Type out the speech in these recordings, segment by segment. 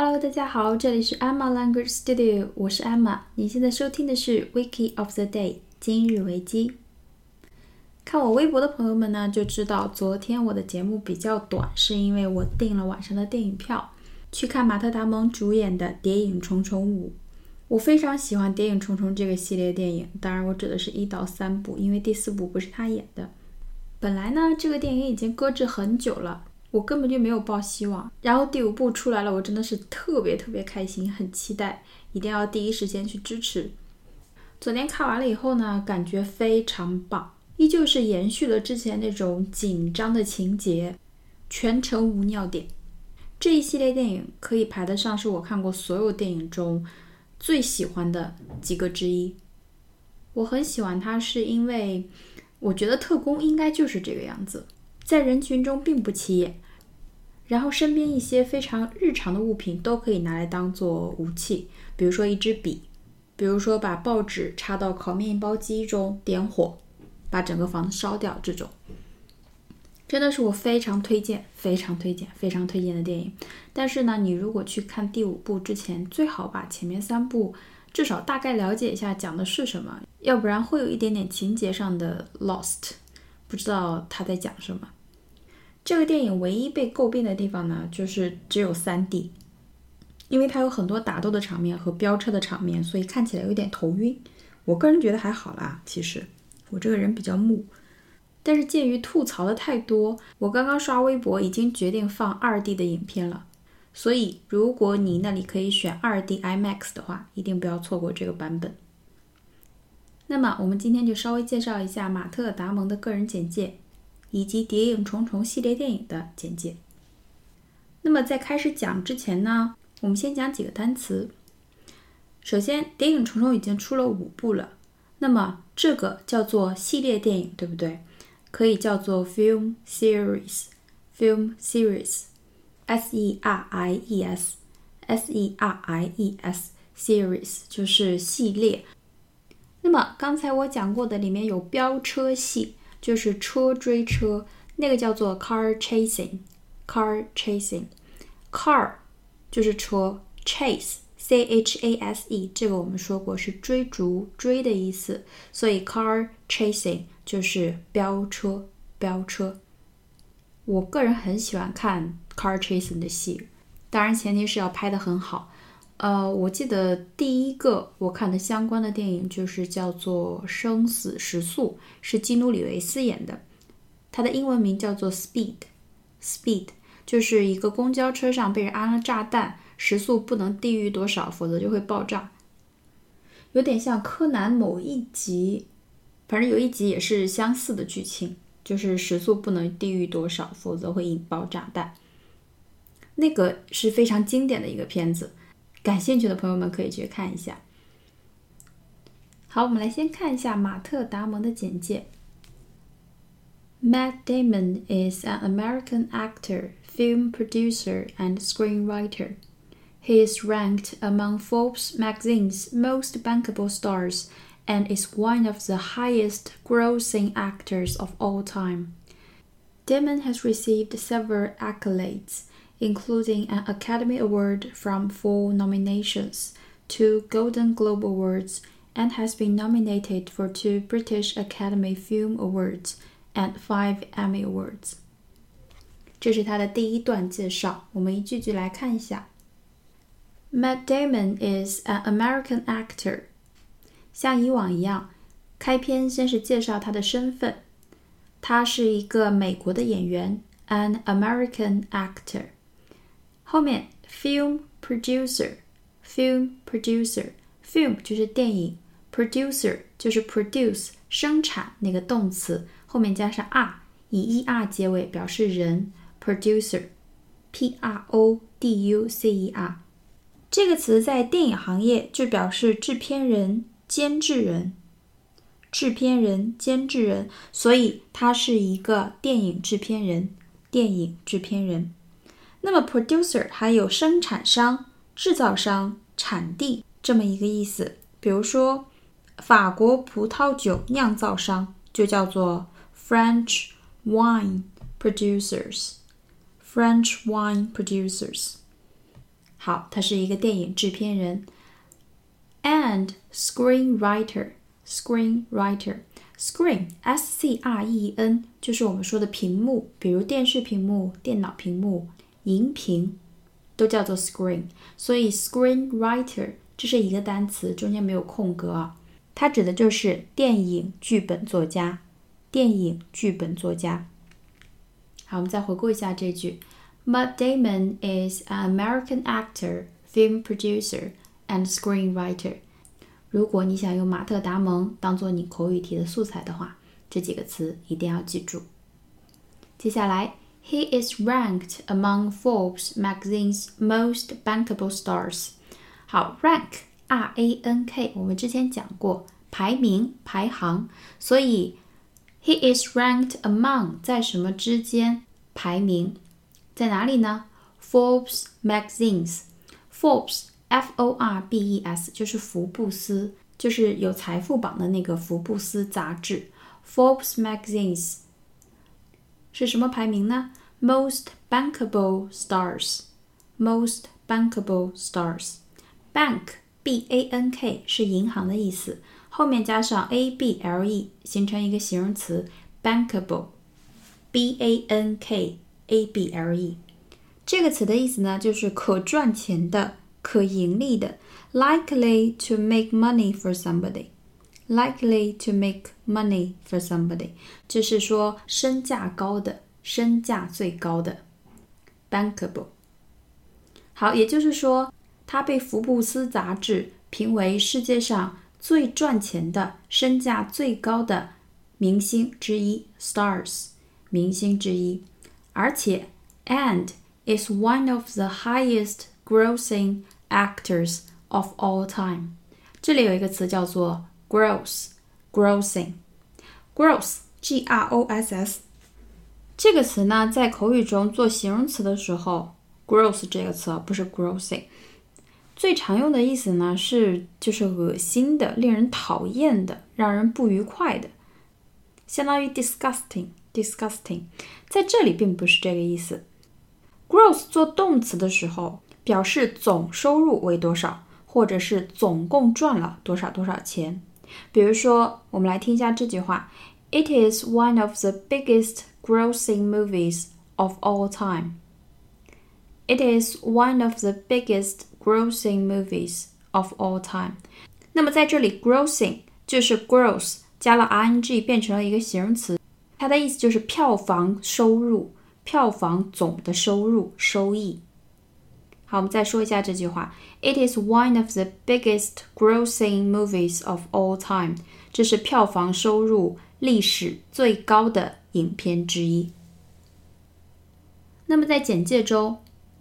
Hello，大家好，这里是 Emma Language Studio，我是 Emma。你现在收听的是 Wiki of the Day，今日维基。看我微博的朋友们呢，就知道昨天我的节目比较短，是因为我订了晚上的电影票，去看马特·达蒙主演的《谍影重重五》。我非常喜欢《谍影重重》这个系列电影，当然我指的是一到三部，因为第四部不是他演的。本来呢，这个电影已经搁置很久了。我根本就没有抱希望，然后第五部出来了，我真的是特别特别开心，很期待，一定要第一时间去支持。昨天看完了以后呢，感觉非常棒，依旧是延续了之前那种紧张的情节，全程无尿点。这一系列电影可以排得上是我看过所有电影中最喜欢的几个之一。我很喜欢它，是因为我觉得特工应该就是这个样子。在人群中并不起眼，然后身边一些非常日常的物品都可以拿来当做武器，比如说一支笔，比如说把报纸插到烤面包机中点火，把整个房子烧掉，这种真的是我非常推荐、非常推荐、非常推荐的电影。但是呢，你如果去看第五部之前，最好把前面三部至少大概了解一下讲的是什么，要不然会有一点点情节上的 lost，不知道他在讲什么。这个电影唯一被诟病的地方呢，就是只有三 D，因为它有很多打斗的场面和飙车的场面，所以看起来有点头晕。我个人觉得还好啦，其实我这个人比较木。但是鉴于吐槽的太多，我刚刚刷微博已经决定放二 D 的影片了。所以如果你那里可以选二 D IMAX 的话，一定不要错过这个版本。那么我们今天就稍微介绍一下马特·达蒙的个人简介。以及《谍影重重》系列电影的简介。那么在开始讲之前呢，我们先讲几个单词。首先，《谍影重重》已经出了五部了，那么这个叫做系列电影，对不对？可以叫做 film series，film series，s e r i e s，s e r i e s，series 就是系列。那么刚才我讲过的里面有飙车戏。就是车追车，那个叫做 car chasing，car chasing，car 就是车，chase，c h a s e，这个我们说过是追逐、追的意思，所以 car chasing 就是飙车、飙车。我个人很喜欢看 car chasing 的戏，当然前提是要拍的很好。呃，我记得第一个我看的相关的电影就是叫做《生死时速》，是基努里维斯演的，它的英文名叫做《Speed》，Speed 就是一个公交车上被人安了炸弹，时速不能低于多少，否则就会爆炸。有点像柯南某一集，反正有一集也是相似的剧情，就是时速不能低于多少，否则会引爆炸弹。那个是非常经典的一个片子。感兴趣的朋友们可以去看一下。好，我们来先看一下马特·达蒙的简介。Matt Damon is an American actor, film producer, and screenwriter. He is ranked among Forbes magazine's most bankable stars and is one of the highest grossing actors of all time. Damon has received several accolades, including an Academy Award from four nominations, two Golden Globe Awards, and has been nominated for two British Academy Film Awards and five Emmy Awards. 这是他的第一段介绍，我们一句句来看一下。Matt Damon is an American actor。像以往一样，开篇先是介绍他的身份，他是一个美国的演员，an American actor。 后面 film producer，film producer，film 就是电影，producer 就是 produce 生产那个动词，后面加上 r，以 er 结尾表示人，producer，p r o d u c e r，这个词在电影行业就表示制片人、监制人，制片人、监制人，所以他是一个电影制片人，电影制片人。那么，producer 还有生产商、制造商、产地这么一个意思。比如说，法国葡萄酒酿造商就叫做 French wine producers，French wine producers。 好，他是一个电影制片人，and screenwriter。screenwriter，screen s c r e n 就是我们说的屏幕，比如电视屏幕、电脑屏幕、 荧屏，都叫做 screen。所以 screenwriter 这是一个单词，中间没有空格，它指的就是电影剧本作家。电影剧本作家。好，我们再回顾一下这句：Matt Damon is an American actor, film producer, and screenwriter. 如果你想用马特·达蒙当做你口语题的素材的话，这几个词一定要记住。接下来 ，He is ranked among Forbes magazine's most bankable stars。好，rank，r a n k，我们之前讲过，排名、排行，所以 He is ranked among 在什么之间排名，在哪里呢？Forbes magazines。Forbes F O R B E S 就是福布斯，就是有财富榜的那个福布斯杂志。Forbes magazines 是什么排名呢？Most bankable stars。Most bankable stars。Bank B A N K 是银行的意思，后面加上 A B L E 形成一个形容词 bankable。B A N K A B L E 这个词的意思呢，就是可赚钱的。可盈利的，likely to make money for somebody，likely to make money for somebody，就是说身价高的，身价最高的，bankable。好，也就是说，他被福布斯杂志评为世界上最赚钱的、身价最高的明星之一，stars，明星之一，而且，and is one of the highest grossing actors of all time。这里有一个词叫做 gross，grossing，gross，g r o s s。这个词呢，在口语中做形容词的时候，gross 这个词不是 grossing。最常用的意思呢是就是恶心的、令人讨厌的、让人不愉快的，相当于 disgusting，disgusting。在这里并不是这个意思。gross 做动词的时候。表示总收入为多少，或者是总共赚了多少多少钱。比如说，我们来听一下这句话：It is one of the biggest grossing movies of all time. It is one of the biggest grossing movies of all time. 那么在这里，grossing 就是 gross 加了 ing 变成了一个形容词，它的意思就是票房收入、票房总的收入、收益。好，我们再说一下这句话。It is one of the biggest grossing movies of all time。这是票房收入历史最高的影片之一。那么在简介中，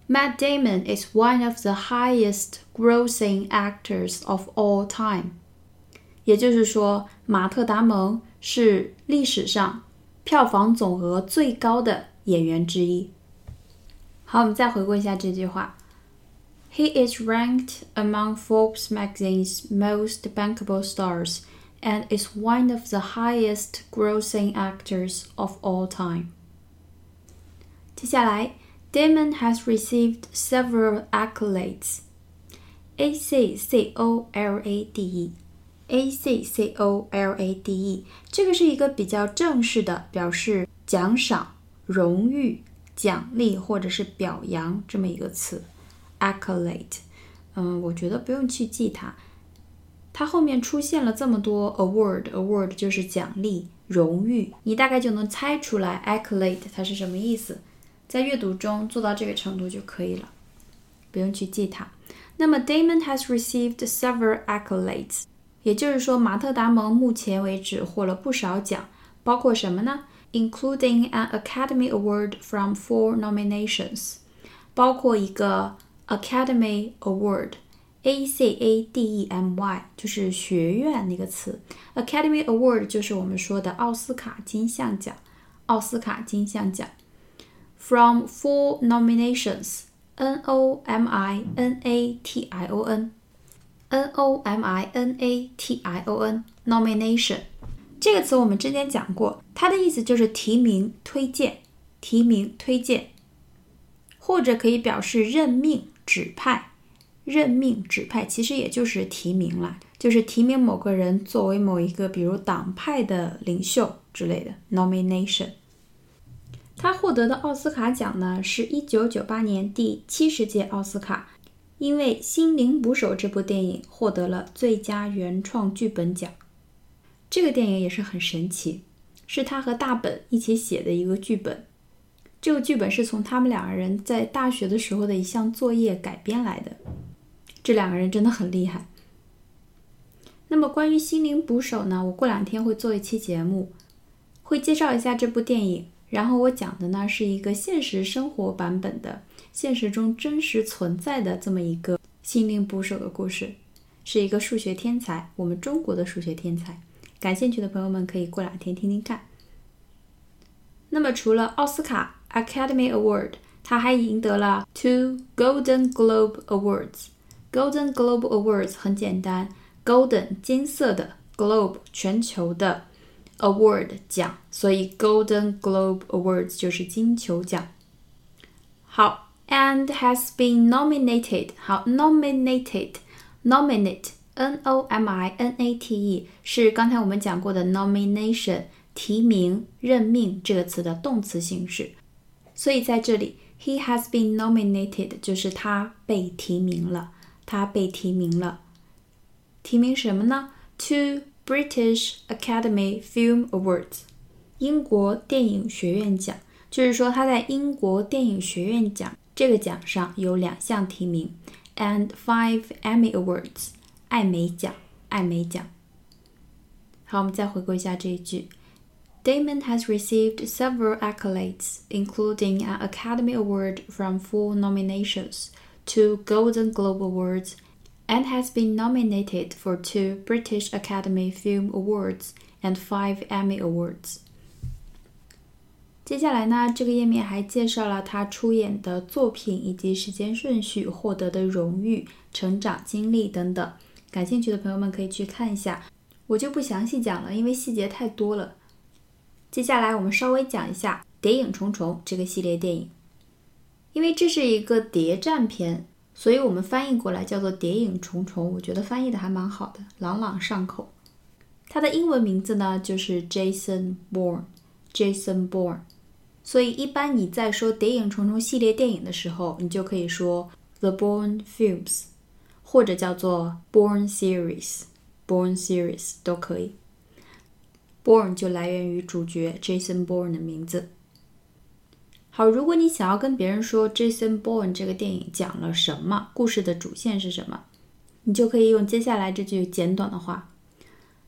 Matt Damon is one of the highest grossing actors of all time。也就是说，马特·达蒙是历史上票房总额最高的演员之一。好，我们再回顾一下这句话。 He is ranked among Forbes magazine's most bankable stars and is one of the highest grossing actors of all time. 接下来，Damon has received several accolades. A C C O L A D E A C C O L A D E 这个是一个比较正式的表示奖赏、荣誉、奖励或者是表扬这么一个词。 accolade，嗯，我觉得不用去记它。它后面出现了这么多 award，award 就是奖励、荣誉，你大概就能猜出来 accolade 它是什么意思。在阅读中做到这个程度就可以了，不用去记它。那么 Damon has received several accolades，也就是说马特·达蒙目前为止获了不少奖，包括什么呢？Including an Academy Award from four nominations，包括一个。Academy Award，A C A D E M Y 就是学院那个词。Academy Award 就是我们说的奥斯卡金像奖。奥斯卡金像奖。From four nominations，N O M I N A T I O N，N O M I N A T I O N，nomination 这个词我们之前讲过，它的意思就是提名、推荐、提名、推荐，或者可以表示任命。指派任命、指派，其实也就是提名啦，就是提名某个人作为某一个，比如党派的领袖之类的 nomination。他获得的奥斯卡奖呢，是一九九八年第七十届奥斯卡，因为《心灵捕手》这部电影获得了最佳原创剧本奖。这个电影也是很神奇，是他和大本一起写的一个剧本。这个剧本是从他们两个人在大学的时候的一项作业改编来的。这两个人真的很厉害。那么关于《心灵捕手》呢，我过两天会做一期节目，会介绍一下这部电影。然后我讲的呢是一个现实生活版本的，现实中真实存在的这么一个心灵捕手的故事，是一个数学天才，我们中国的数学天才。感兴趣的朋友们可以过两天听听看。那么除了奥斯卡 Academy Award，他还赢得了 two Golden Globe Awards。Golden Globe Awards 很简单，Golden 金色的，Globe 全球的，Award 奖，所以 Golden Globe Awards 就是金球奖。好，and has been nominated。好，nominated，nominate。N O M I N A T E 是刚才我们讲过的 nomination 提名、任命这个词的动词形式， 所以在这里 he has been nominated 就是他被提名了，他被提名了。提名什么呢？Two British Academy Film Awards，英国电影学院奖，就是说他在英国电影学院奖这个奖上有两项提名，and five Emmy Awards。艾美奖，艾美奖。好，我们再回顾一下这一句。Damon has received several accolades, including an Academy Award from four nominations, two Golden Globe Awards, and has been nominated for two British Academy Film Awards and five Emmy Awards. 接下来呢，这个页面还介绍了他出演的作品以及时间顺序、获得的荣誉、成长经历等等。感兴趣的朋友们可以去看一下，我就不详细讲了，因为细节太多了。 接下来我们稍微讲一下《谍影重重》这个系列电影，因为这是一个谍战片，所以我们翻译过来叫做《谍影重重》，我觉得翻译的还蛮好的，朗朗上口。它的英文名字呢就是 Jason Bourne，Jason Bourne。所以一般你在说《谍影重重》系列电影的时候，你就可以说 The Bourne Films。或者叫做 Born Series，Born Series 都可以。Born 就来源于主角 Jason Bourne 的名字。好，如果你想要跟别人说 Jason Bourne 这个电影讲了什么，故事的主线是什么，你就可以用接下来这句简短的话：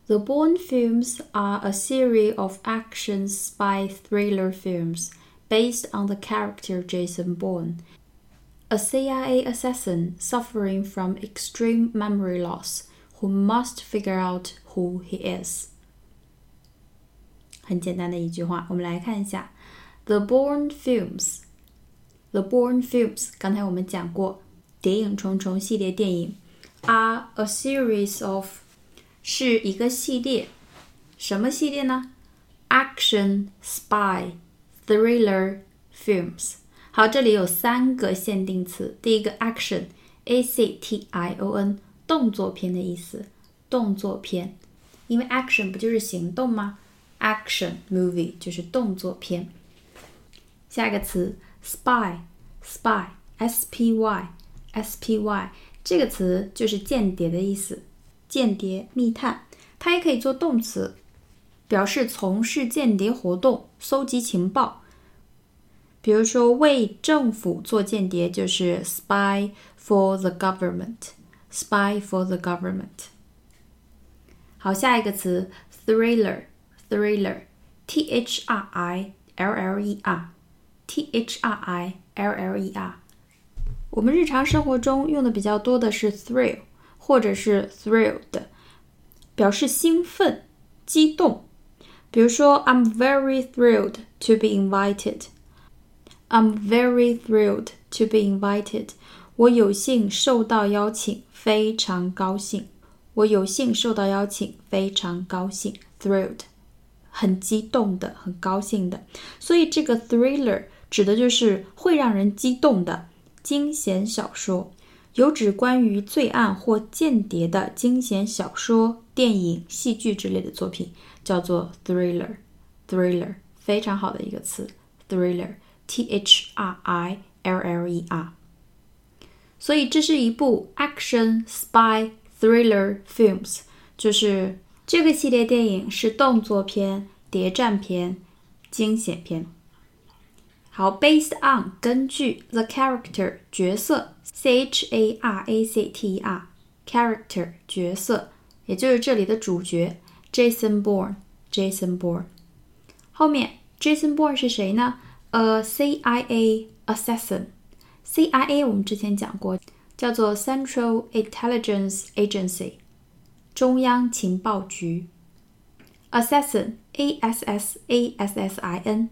The Bourne films are a series of action spy thriller films based on the character Jason Bourne a CIA assassin suffering from extreme memory loss who must figure out who he is。 很简单的一句话，我们来看一下，The Bourne Films。The Bourne Films，刚才我们讲过，《谍影重重》系列电影，are a series of，是一个系列，什么系列呢？Action, spy, thriller films。好，这里有三个限定词。第一个 action，a c t i o n，动作片的意思，动作片。因为 action 不就是行动吗 ？action movie 就是动作片。下一个词 spy，spy，s p y，s p y，这个词就是间谍的意思，间谍、密探。它也可以做动词，表示从事间谍活动，搜集情报。比如说，为政府做间谍就是 spy for the government，spy for the government。好，下一个词 thriller thriller，thriller，t h r i l l e r，t h r i l l e r。我们日常生活中用的比较多的是 thrill 或者是 thrilled，表示兴奋、激动。比如说，I'm very thrilled to be invited。I'm very thrilled to be invited. 我有幸受到邀请，非常高兴。我有幸受到邀请，非常高兴。Thrilled， 很激动的，很高兴的。所以这个 thriller 指的就是会让人激动的惊险小说。有指关于罪案或间谍的惊险小说、电影、戏剧之类的作品，叫做 thriller。thriller 非常好的一个词，thriller，t h r i l l e r。所以这是一部 action spy thriller films，就是这个系列电影是动作片、谍战片、惊险片。好，based on 根据 the character 角色，c h a r a c t e r character 角色，也就是这里的主角 Jason Bourne。Jason Bourne 后面 Jason Bourne 是谁呢？A CIA assassin。CIA 我们之前讲过，叫做 Central Intelligence Agency，中央情报局。Assassin，A S S A S S I N。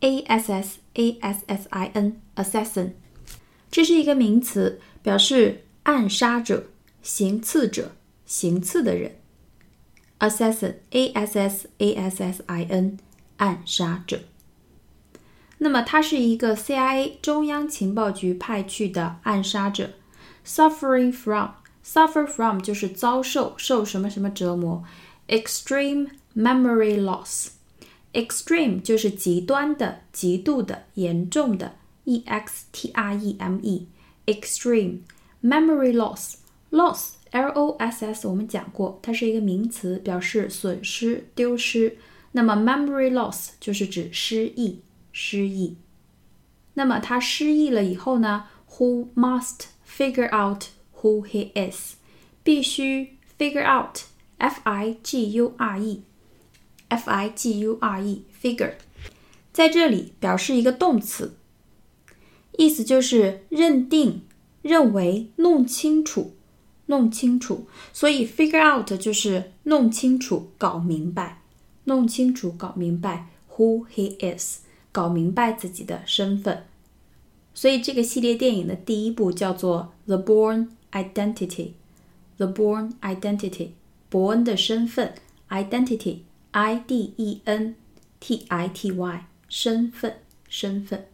A S S A S S I N，assassin，这是一个名词，表示暗杀者、行刺者、行刺的人。Assassin，A S S A S S I N，暗杀者。那么他是一个 CIA 中央情报局派去的暗杀者。Suffering from Suffer from 就是遭受、受什么什么折磨。Extreme memory loss。Extreme 就是极端的、极度的、严重的，E X T R E M E extreme memory loss loss L O S S 我们讲过，它是一个名词，表示损失、丢失。那么 memory loss 就是指失忆、失忆。那么他失忆了以后呢？Who must figure out who he is？必须 figure out F I G U R E。f i g u r e figure，在这里表示一个动词，意思就是认定、认为、弄清楚、弄清楚。所以 figure out 就是弄清楚、搞明白、弄清楚、搞明白 who he is，搞明白自己的身份。所以这个系列电影的第一部叫做《The Born Identity》，《The Born Identity》，伯恩的身份，identity。I D E N T I T Y 身份身份。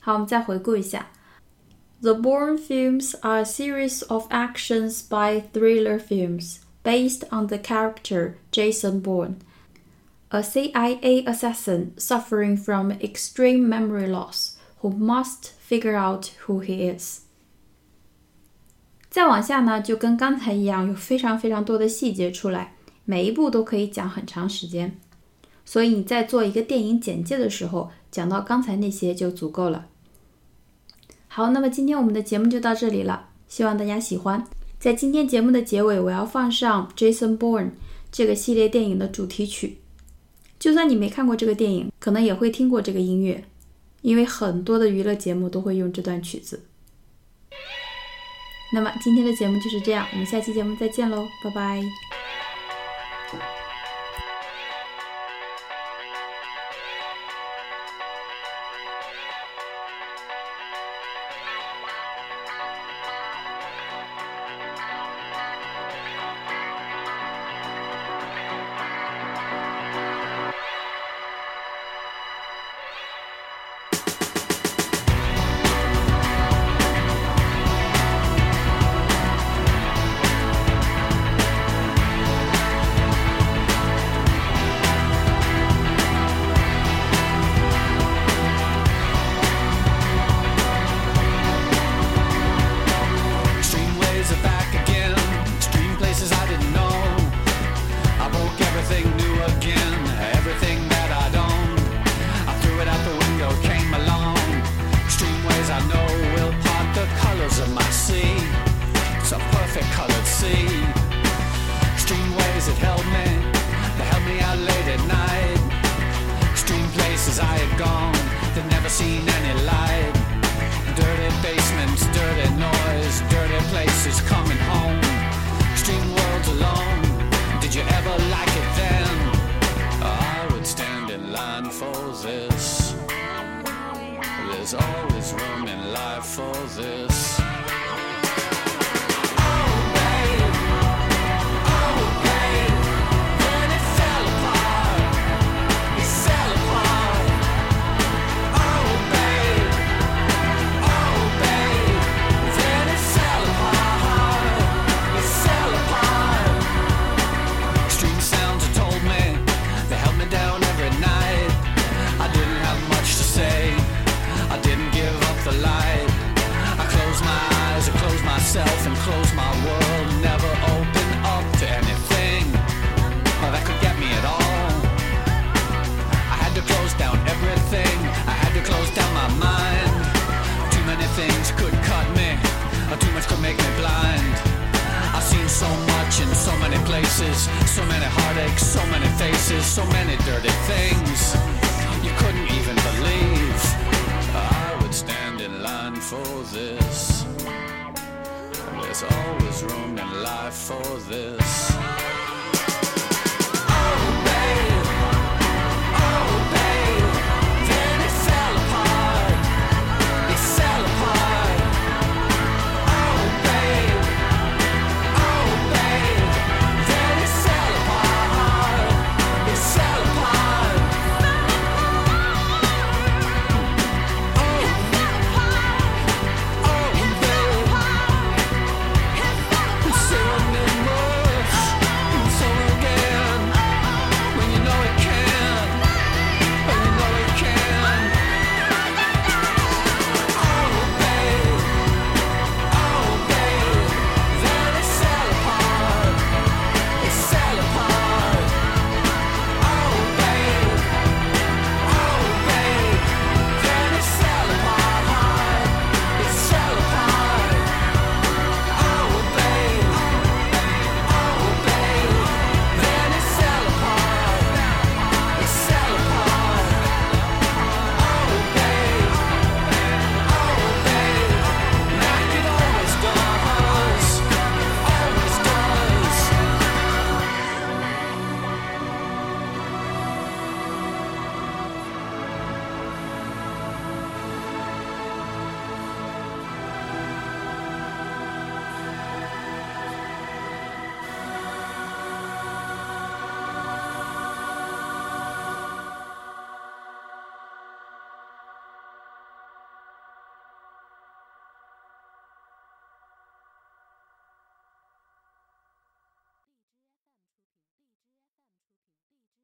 好，我们再回顾一下。The Bourne films are a series of action spy thriller films based on the character Jason Bourne, a CIA assassin suffering from extreme memory loss who must figure out who he is. 再往下呢，就跟刚才一样，有非常非常多的细节出来。每一步都可以讲很长时间，所以你在做一个电影简介的时候，讲到刚才那些就足够了。好，那么今天我们的节目就到这里了，希望大家喜欢。在今天节目的结尾，我要放上《Jason Bourne》这个系列电影的主题曲。就算你没看过这个电影，可能也会听过这个音乐，因为很多的娱乐节目都会用这段曲子。那么今天的节目就是这样，我们下期节目再见喽，拜拜。Places, so many heartaches, so many faces, so many dirty things. You couldn't even believe uh, I would stand in line for this. There's always room in life for this.